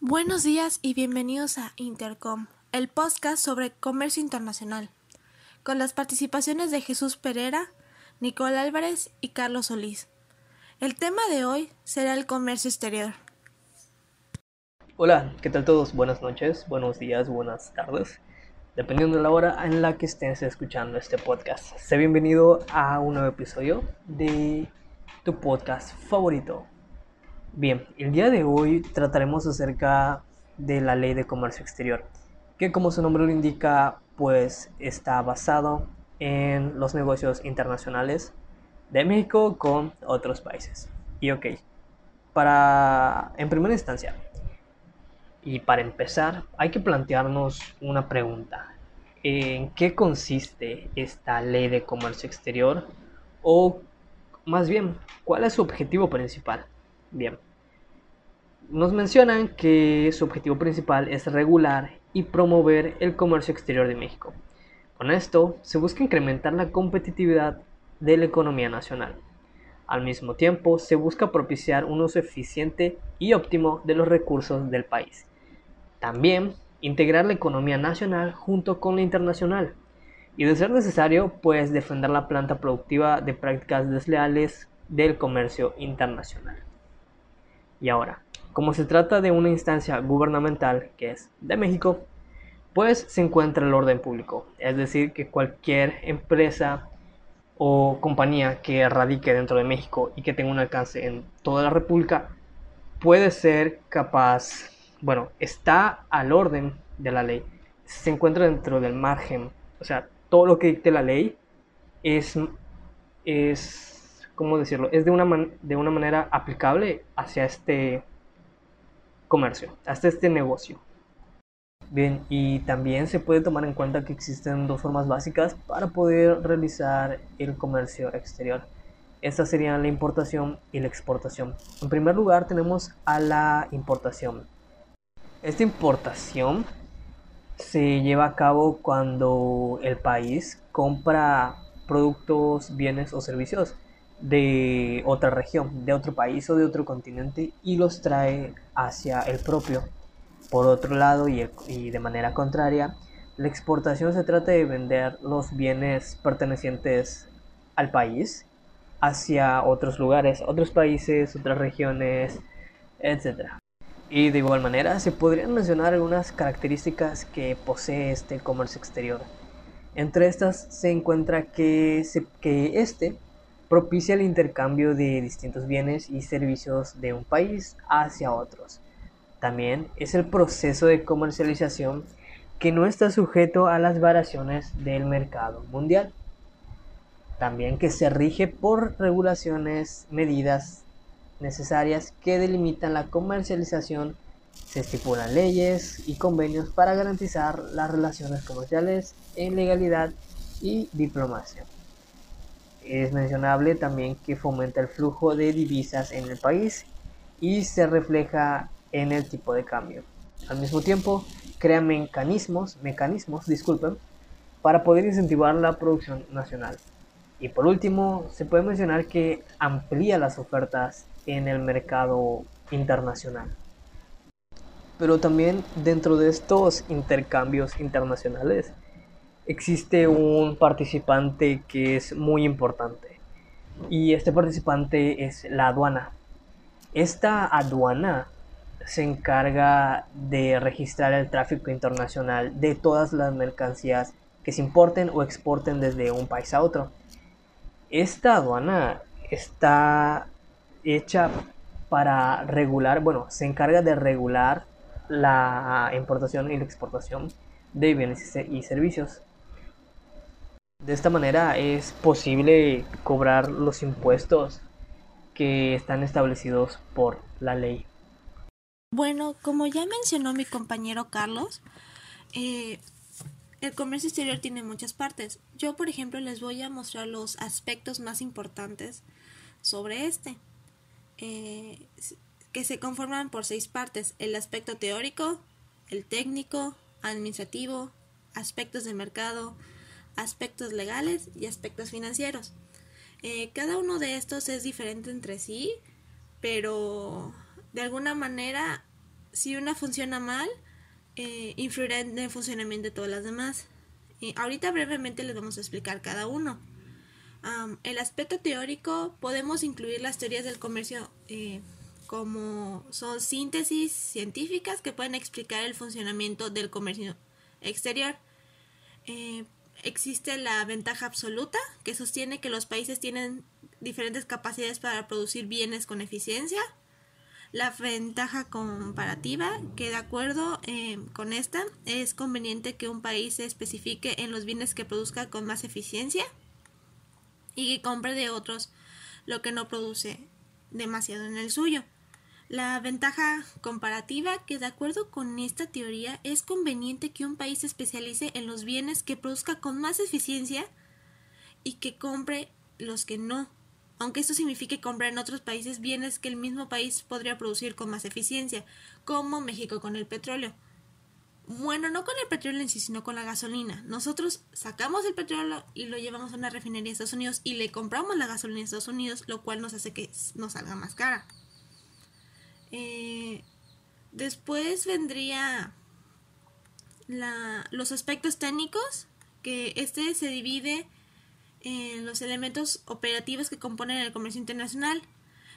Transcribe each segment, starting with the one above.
Buenos días y bienvenidos a Intercom, el podcast sobre comercio internacional, con las participaciones de Jesús Pereira, Nicole Álvarez y Carlos Solís. El tema de hoy será el comercio exterior. Hola, ¿qué tal todos? Buenas noches, buenos días, buenas tardes, dependiendo de la hora en la que estés escuchando este podcast. Sé bienvenido a un nuevo episodio de tu podcast favorito. Bien, el día de hoy trataremos acerca de la ley de comercio exterior, que como su nombre lo indica, pues está basado en los negocios internacionales de México con otros países. Y ok, para, en primera instancia, y para empezar, hay que plantearnos una pregunta. ¿En qué consiste esta ley de comercio exterior? O más bien, ¿cuál es su objetivo principal? Bien, nos mencionan que su objetivo principal es regular y promover el comercio exterior de México. Con esto se busca incrementar la competitividad de la economía nacional. Al mismo tiempo, se busca propiciar un uso eficiente y óptimo de los recursos del país. También, integrar la economía nacional junto con la internacional. Y de ser necesario, pues defender la planta productiva de prácticas desleales del comercio internacional. Y ahora, como se trata de una instancia gubernamental que es de México, pues se encuentra el orden público, es decir, que cualquier empresa o compañía que radique dentro de México y que tenga un alcance en toda la República puede ser capaz, bueno, está al orden de la ley, se encuentra dentro del margen, o sea, todo lo que dicte la ley es, es ¿cómo decirlo? Es de una, de una manera aplicable hacia este comercio, hasta este negocio. Bien, y también se puede tomar en cuenta que existen dos formas básicas para poder realizar el comercio exterior. Estas serían la importación y la exportación. En primer lugar tenemos a la importación. Esta importación se lleva a cabo cuando el país compra productos, bienes o servicios de otra región, de otro país o de otro continente y los trae hacia el propio. Por otro lado, y, de manera contraria, la exportación se trata de vender los bienes pertenecientes al país hacia otros lugares, otros países, otras regiones, etc. Y de igual manera se podrían mencionar algunas características que posee este comercio exterior. Entre estas se encuentra que, que este propicia el intercambio de distintos bienes y servicios de un país hacia otros. También es el proceso de comercialización que no está sujeto a las variaciones del mercado mundial. También que se rige por regulaciones, medidas necesarias que delimitan la comercialización. Se estipulan leyes y convenios para garantizar las relaciones comerciales en legalidad y diplomacia. Es mencionable también que fomenta el flujo de divisas en el país y se refleja en el tipo de cambio. Al mismo tiempo, crea mecanismos, mecanismos, disculpen, para poder incentivar la producción nacional. Y por último, se puede mencionar que amplía las ofertas en el mercado internacional. Pero también dentro de estos intercambios internacionales existe un participante que es muy importante. Y este participante es la aduana. Esta aduana se encarga de registrar el tráfico internacional de todas las mercancías que se importen o exporten desde un país a otro. Esta aduana está hecha para regular, bueno, se encarga de regular la importación y la exportación de bienes y servicios. De esta manera es posible cobrar los impuestos que están establecidos por la ley. Bueno, como ya mencionó mi compañero Carlos, eh, el comercio exterior tiene muchas partes. Yo, por ejemplo, les voy a mostrar los aspectos más importantes sobre este, eh, que se conforman por seis partes. El aspecto teórico, el técnico, administrativo, aspectos de mercado, aspectos legales y aspectos financieros. Eh, cada uno de estos es diferente entre sí, pero de alguna manera si una funciona mal, eh, influirá en el funcionamiento de todas las demás. ahorita brevemente les vamos a explicar cada uno. el aspecto teórico podemos incluir las teorías del comercio eh, como son síntesis científicas que pueden explicar el funcionamiento del comercio exterior. Eh, existe la ventaja absoluta que sostiene que los países tienen diferentes capacidades para producir bienes con eficiencia. La ventaja comparativa, que de acuerdo eh, con esta, es conveniente que un país se especifique en los bienes que produzca con más eficiencia y que compre de otros lo que no produce demasiado en el suyo. La ventaja comparativa, que de acuerdo con esta teoría es conveniente que un país se especialice en los bienes que produzca con más eficiencia y que compre los que no, aunque esto signifique comprar en otros países bienes que el mismo país podría producir con más eficiencia, como México con el petróleo. Bueno, no con el petróleo en sí, sino con la gasolina. Nosotros sacamos el petróleo y lo llevamos a una refinería de Estados Unidos y le compramos la gasolina en Estados Unidos, lo cual nos hace que nos salga más cara. Eh, después vendría los aspectos técnicos, que este se divide en los elementos operativos que componen el comercio internacional,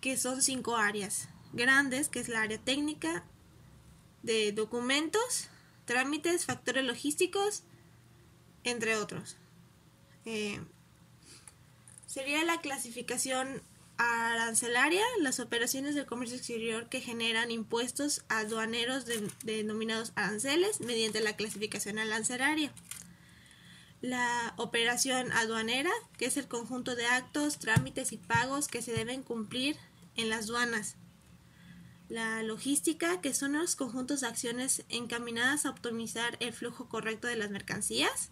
que son cinco áreas grandes, que es la área técnica de documentos, trámites, factores logísticos, entre otros. Eh, sería la clasificación arancelaria, las operaciones del comercio exterior que generan impuestos aduaneros denominados aranceles mediante la clasificación arancelaria. La operación aduanera, que es el conjunto de actos, trámites y pagos que se deben cumplir en las aduanas. La logística, que son los conjuntos de acciones encaminadas a optimizar el flujo correcto de las mercancías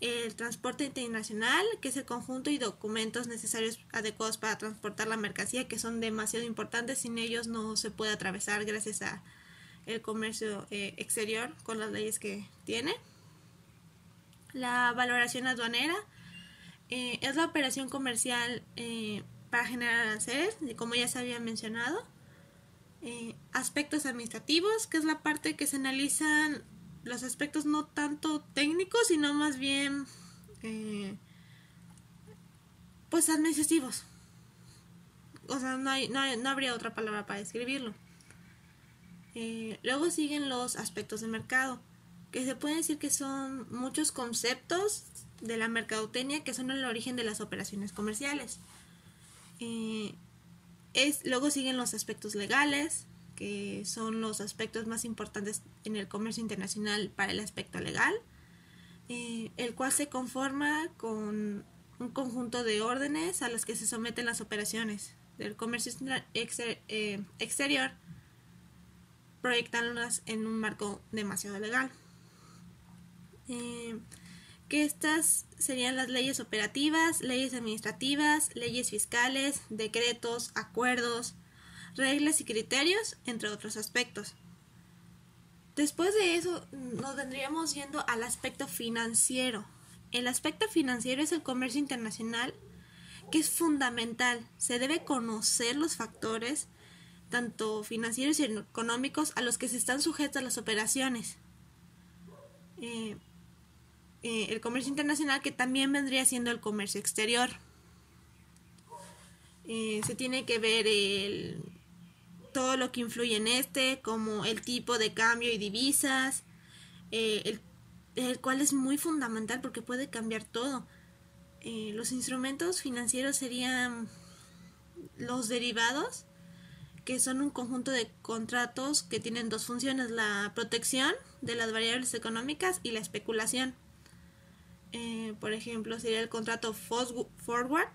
el transporte internacional, que es el conjunto y documentos necesarios adecuados para transportar la mercancía, que son demasiado importantes, sin ellos no se puede atravesar gracias a el comercio eh, exterior con las leyes que tiene. La valoración aduanera eh, es la operación comercial eh, para generar aranceles, como ya se había mencionado. aspectos administrativos, que es la parte que se analizan los aspectos no tanto técnicos, sino más bien eh, pues administrativos. O sea, no, hay, no, no, habría otra palabra para describirlo. Eh, luego siguen los aspectos de mercado, que se puede decir que son muchos conceptos de la mercadotecnia que son el origen de las operaciones comerciales. Eh, luego siguen los aspectos legales, que son los aspectos más importantes en el comercio internacional para el aspecto legal, eh, el cual se conforma con un conjunto de órdenes a las que se someten las operaciones del comercio eh, exterior, proyectándolas en un marco demasiado legal. Eh, que estas serían las leyes operativas, leyes administrativas, leyes fiscales, decretos, acuerdos, reglas y criterios, entre otros aspectos. Después de eso nos vendríamos yendo al aspecto financiero. El aspecto financiero es el comercio internacional que es fundamental. Se debe conocer los factores, tanto financieros y económicos, a los que se están sujetas las operaciones. Eh, eh, el comercio internacional que también vendría siendo el comercio exterior. Eh, se tiene que ver el, todo lo que influye en este, como el tipo de cambio y divisas, eh, el, cual es muy fundamental porque puede cambiar todo. Eh, los instrumentos financieros serían los derivados, que son un conjunto de contratos que tienen dos funciones, la protección de las variables económicas y la especulación. Eh, por ejemplo, sería el contrato forward,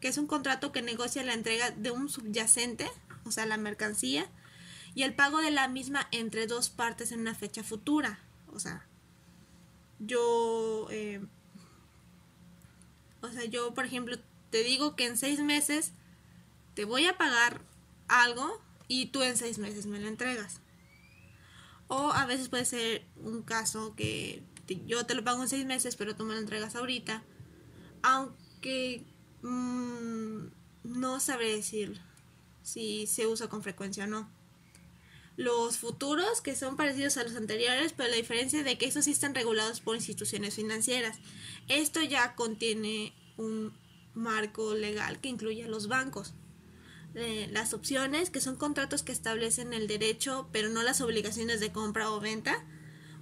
que es un contrato que negocia la entrega de un subyacente o sea, la mercancía, y el pago de la misma entre dos partes en una fecha futura. O sea, yo, eh, o sea, yo, por ejemplo, te digo que en seis meses te voy a pagar algo y tú en seis meses me lo entregas. O a veces puede ser un caso que yo te lo pago en seis meses, pero tú me lo entregas ahorita. Aunque mmm, no sabré decirlo si se usa con frecuencia o no. los futuros, que son parecidos a los anteriores, pero la diferencia de que estos sí están regulados por instituciones financieras. Esto ya contiene un marco legal que incluye a los bancos. Eh, las opciones, que son contratos que establecen el derecho, pero no las obligaciones de compra o venta.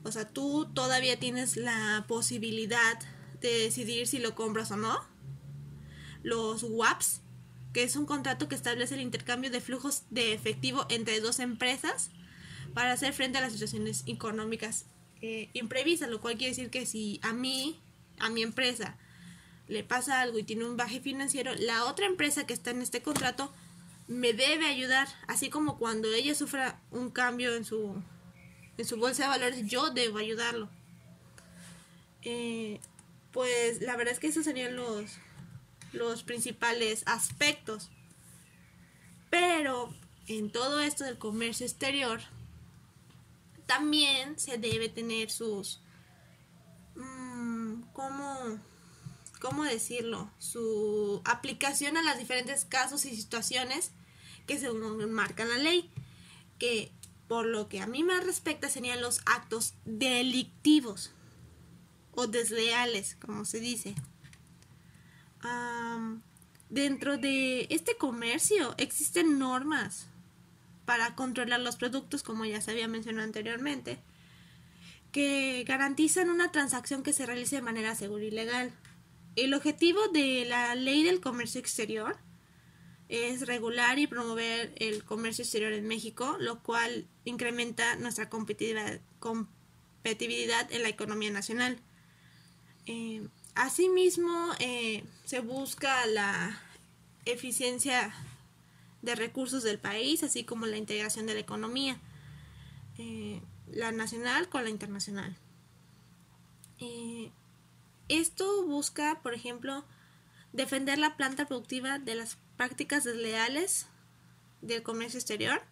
O sea, tú todavía tienes la posibilidad de decidir si lo compras o no. Los WAPs, que es un contrato que establece el intercambio de flujos de efectivo entre dos empresas para hacer frente a las situaciones económicas eh, imprevistas, lo cual quiere decir que si a mí, a mi empresa, le pasa algo y tiene un baje financiero, la otra empresa que está en este contrato me debe ayudar, así como cuando ella sufra un cambio en su, en su bolsa de valores, yo debo ayudarlo. Eh, pues la verdad es que esos serían los, los principales aspectos. Pero en todo esto del comercio exterior, también se debe tener sus... Mmm, ¿cómo, ¿Cómo decirlo? Su aplicación a los diferentes casos y situaciones que se marca la ley. Que por lo que a mí me respecta serían los actos delictivos o desleales, como se dice dentro de este comercio existen normas para controlar los productos, como ya se había mencionado anteriormente, que garantizan una transacción que se realice de manera segura y legal. El objetivo de la ley del comercio exterior es regular y promover el comercio exterior en México, lo cual incrementa nuestra competitividad, competitividad en la economía nacional. Eh, Asimismo, eh, se busca la eficiencia de recursos del país, así como la integración de la economía, eh, la nacional con la internacional. Eh, esto busca, por ejemplo, defender la planta productiva de las prácticas desleales del comercio exterior,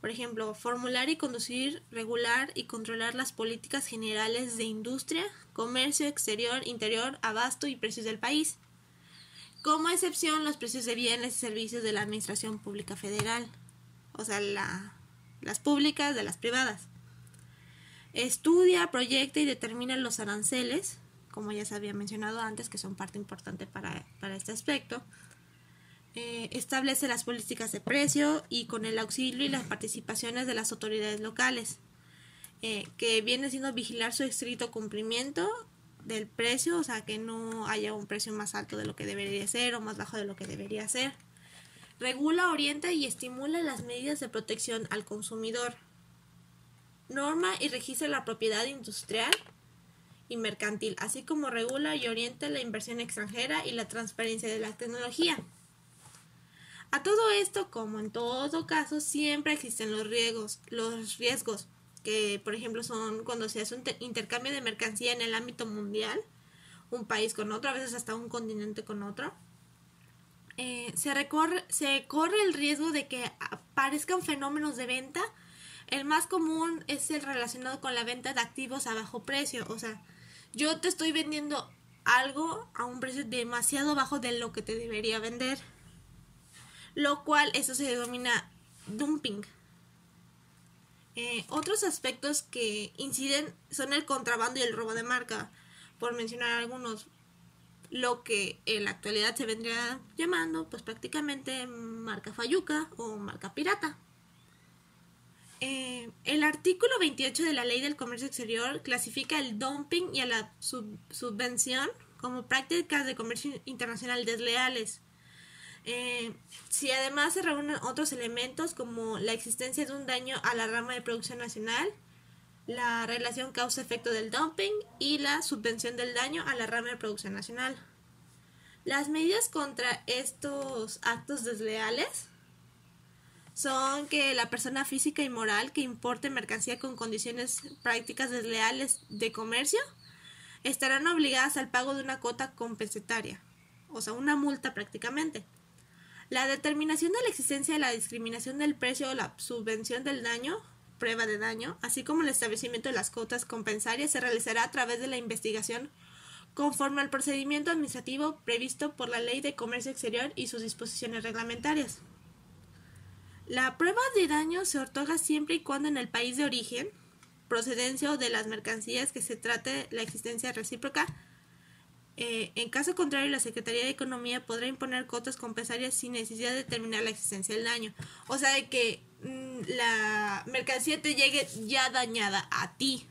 por ejemplo, formular y conducir, regular y controlar las políticas generales de industria, comercio exterior, interior, abasto y precios del país. Como excepción, los precios de bienes y servicios de la Administración Pública Federal, o sea, las públicas de las privadas. Estudia, proyecta y determina los aranceles, como ya se había mencionado antes, que son parte importante para, para este aspecto eh, establece las políticas de precio y con el auxilio y las participaciones de las autoridades locales, eh, que viene siendo vigilar su estricto cumplimiento del precio, o sea, que no haya un precio más alto de lo que debería ser o más bajo de lo que debería ser. Regula, orienta y estimula las medidas de protección al consumidor. Norma y registra la propiedad industrial y mercantil, así como regula y orienta la inversión extranjera y la transparencia de la tecnología. A todo esto, como en todo caso, siempre existen los riesgos, los riesgos que, por ejemplo, son cuando se hace un intercambio de mercancía en el ámbito mundial, un país con otro, a veces hasta un continente con otro. Eh, se, recorre, se corre el riesgo de que aparezcan fenómenos de venta. El más común es el relacionado con la venta de activos a bajo precio. O sea, yo te estoy vendiendo algo a un precio demasiado bajo de lo que te debería vender lo cual eso se denomina dumping. Eh, otros aspectos que inciden son el contrabando y el robo de marca, por mencionar algunos. Lo que en la actualidad se vendría llamando, pues prácticamente marca fayuca o marca pirata. Eh, el artículo 28 de la Ley del Comercio Exterior clasifica el dumping y a la subvención como prácticas de comercio internacional desleales eh, si además se reúnen otros elementos como la existencia de un daño a la rama de producción nacional, la relación causa-efecto del dumping y la subvención del daño a la rama de producción nacional. Las medidas contra estos actos desleales son que la persona física y moral que importe mercancía con condiciones prácticas desleales de comercio estarán obligadas al pago de una cuota compensatoria, o sea, una multa prácticamente. La determinación de la existencia de la discriminación del precio o la subvención del daño, prueba de daño, así como el establecimiento de las cuotas compensarias se realizará a través de la investigación conforme al procedimiento administrativo previsto por la Ley de Comercio Exterior y sus disposiciones reglamentarias. La prueba de daño se otorga siempre y cuando en el país de origen, procedencia o de las mercancías que se trate la existencia recíproca. Eh, en caso contrario, la Secretaría de Economía podrá imponer cotas compensarias sin necesidad de determinar la existencia del daño. O sea, de que mm, la mercancía te llegue ya dañada a ti.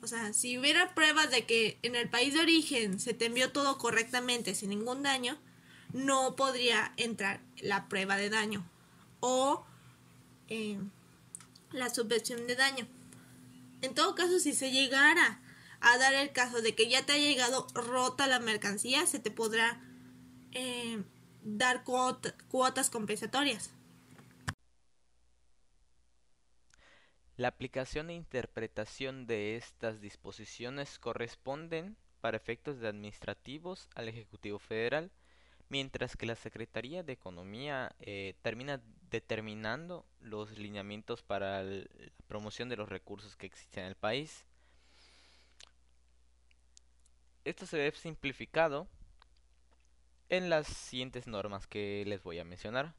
O sea, si hubiera pruebas de que en el país de origen se te envió todo correctamente sin ningún daño, no podría entrar la prueba de daño o eh, la subvención de daño. En todo caso, si se llegara a dar el caso de que ya te ha llegado rota la mercancía, se te podrá eh, dar cuotas compensatorias. La aplicación e interpretación de estas disposiciones corresponden, para efectos administrativos, al Ejecutivo Federal, mientras que la Secretaría de Economía eh, termina determinando los lineamientos para la promoción de los recursos que existen en el país. Esto se ve simplificado en las siguientes normas que les voy a mencionar.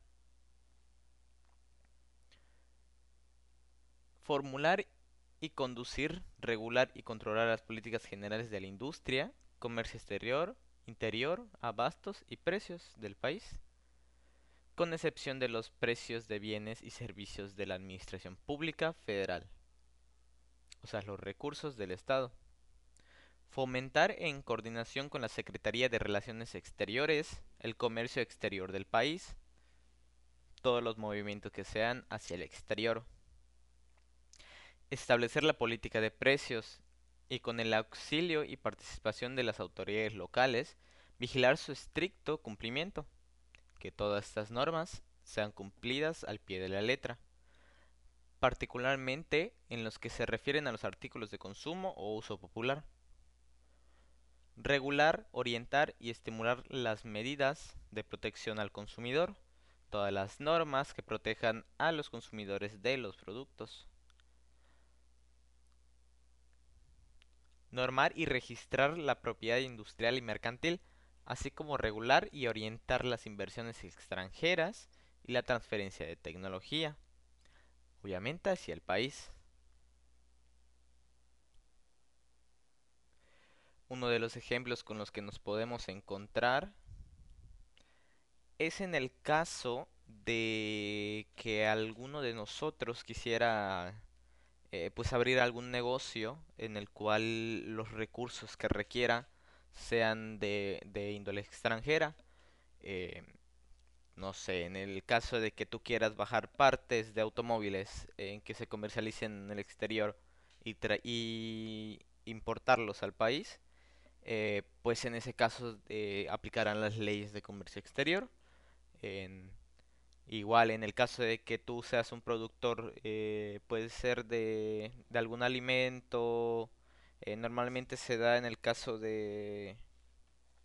Formular y conducir, regular y controlar las políticas generales de la industria, comercio exterior, interior, abastos y precios del país, con excepción de los precios de bienes y servicios de la Administración Pública Federal, o sea, los recursos del Estado. Fomentar en coordinación con la Secretaría de Relaciones Exteriores el comercio exterior del país, todos los movimientos que sean hacia el exterior. Establecer la política de precios y con el auxilio y participación de las autoridades locales, vigilar su estricto cumplimiento, que todas estas normas sean cumplidas al pie de la letra, particularmente en los que se refieren a los artículos de consumo o uso popular. Regular, orientar y estimular las medidas de protección al consumidor, todas las normas que protejan a los consumidores de los productos. normar y registrar la propiedad industrial y mercantil, así como regular y orientar las inversiones extranjeras y la transferencia de tecnología, obviamente hacia el país. Uno de los ejemplos con los que nos podemos encontrar es en el caso de que alguno de nosotros quisiera eh, pues abrir algún negocio en el cual los recursos que requiera sean de, de índole extranjera. Eh, no sé, en el caso de que tú quieras bajar partes de automóviles en que se comercialicen en el exterior y, y importarlos al país, eh, pues en ese caso aplicarán las leyes de comercio exterior. En, Igual en el caso de que tú seas un productor, eh, puede ser de, algún alimento, eh, normalmente se da en el caso de,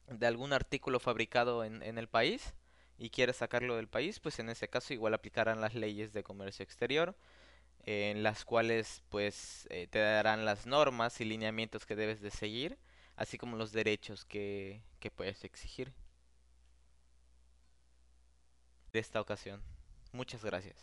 de algún artículo fabricado en, en el país y quieres sacarlo del país, pues en ese caso igual aplicarán las leyes de comercio exterior, en las cuales pues eh, te darán las normas y lineamientos que debes de seguir, así como los derechos que, que puedes exigir de esta ocasión. Muchas gracias.